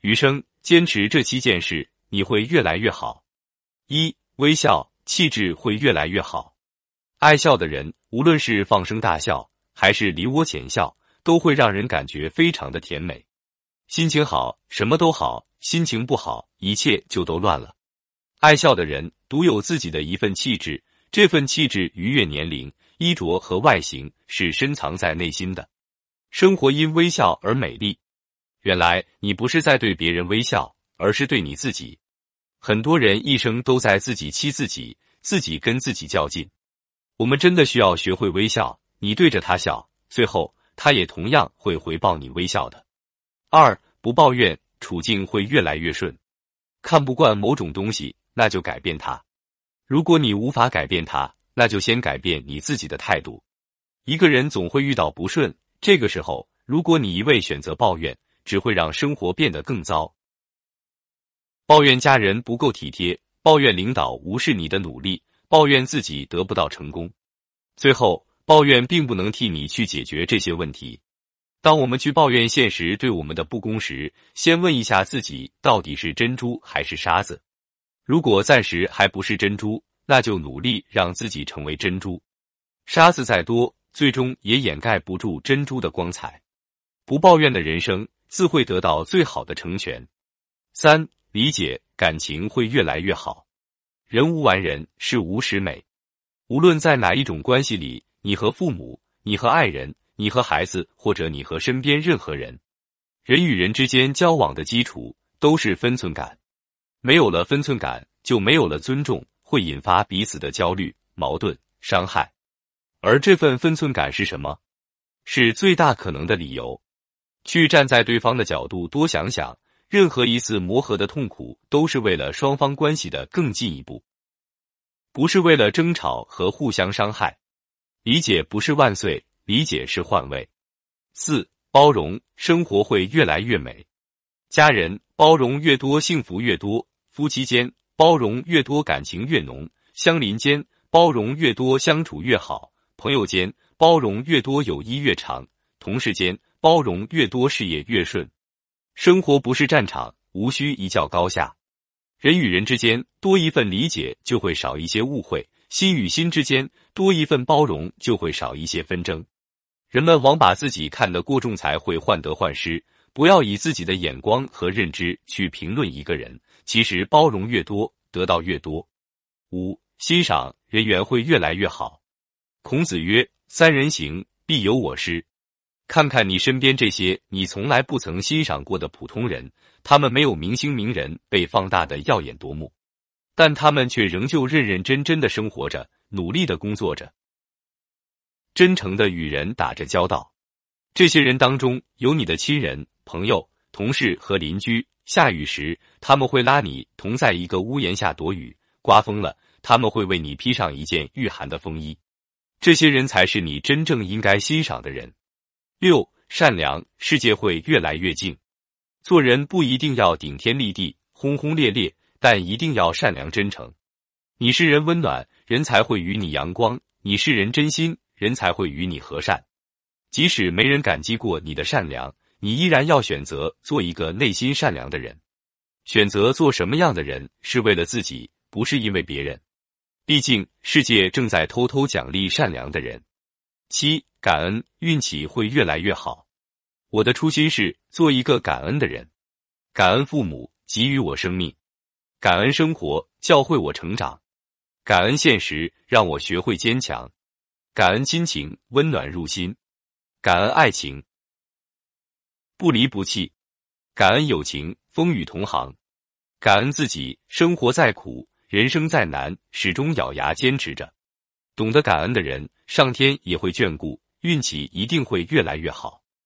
余生坚持这七件事，你会越来越好。一、微笑，气质会越来越好。爱笑的人，无论是放声大笑，还是梨涡浅笑，都会让人感觉非常的甜美。心情好，什么都好；心情不好，一切就都乱了。爱笑的人独有自己的一份气质，这份气质逾越年龄、衣着和外形，是深藏在内心的。生活因微笑而美丽。原来你不是在对别人微笑，而是对你自己。很多人一生都在自己欺自己，自己跟自己较劲。我们真的需要学会微笑。你对着他笑，最后他也同样会回报你微笑的。二不抱怨，处境会越来越顺。看不惯某种东西。那就改变它。如果你无法改变它，那就先改变你自己的态度。一个人总会遇到不顺，这个时候，如果你一味选择抱怨，只会让生活变得更糟。抱怨家人不够体贴，抱怨领导无视你的努力，抱怨自己得不到成功，最后抱怨并不能替你去解决这些问题。当我们去抱怨现实对我们的不公时，先问一下自己，到底是珍珠还是沙子？如果暂时还不是珍珠，那就努力让自己成为珍珠。沙子再多，最终也掩盖不住珍珠的光彩。不抱怨的人生，自会得到最好的成全。三、理解感情会越来越好。人无完人，事无十美。无论在哪一种关系里，你和父母，你和爱人，你和孩子，或者你和身边任何人，人与人之间交往的基础都是分寸感。没有了分寸感，就没有了尊重，会引发彼此的焦虑、矛盾、伤害。而这份分寸感是什么？是最大可能的理由。去站在对方的角度多想想，任何一次磨合的痛苦，都是为了双方关系的更进一步，不是为了争吵和互相伤害。理解不是万岁，理解是换位。四包容，生活会越来越美。家人包容越多，幸福越多；夫妻间包容越多，感情越浓；相邻间包容越多，相处越好；朋友间包容越多，友谊越长；同事间包容越多，事业越顺。生活不是战场，无需一较高下。人与人之间多一份理解，就会少一些误会；心与心之间多一份包容，就会少一些纷争。人们往把自己看得过重，才会患得患失。不要以自己的眼光和认知去评论一个人，其实包容越多，得到越多。五、欣赏人缘会越来越好。孔子曰：“三人行，必有我师。”看看你身边这些你从来不曾欣赏过的普通人，他们没有明星名人被放大的耀眼夺目，但他们却仍旧认认真真的生活着，努力的工作着，真诚的与人打着交道。这些人当中有你的亲人。朋友、同事和邻居，下雨时他们会拉你同在一个屋檐下躲雨；刮风了，他们会为你披上一件御寒的风衣。这些人才是你真正应该欣赏的人。六、善良，世界会越来越静。做人不一定要顶天立地、轰轰烈烈，但一定要善良真诚。你是人温暖，人才会与你阳光；你是人真心，人才会与你和善。即使没人感激过你的善良。你依然要选择做一个内心善良的人，选择做什么样的人是为了自己，不是因为别人。毕竟世界正在偷偷奖励善良的人。七，感恩，运气会越来越好。我的初心是做一个感恩的人，感恩父母给予我生命，感恩生活教会我成长，感恩现实让我学会坚强，感恩亲情温暖入心，感恩爱情。不离不弃，感恩友情，风雨同行；感恩自己，生活再苦，人生再难，始终咬牙坚持着。懂得感恩的人，上天也会眷顾，运气一定会越来越好。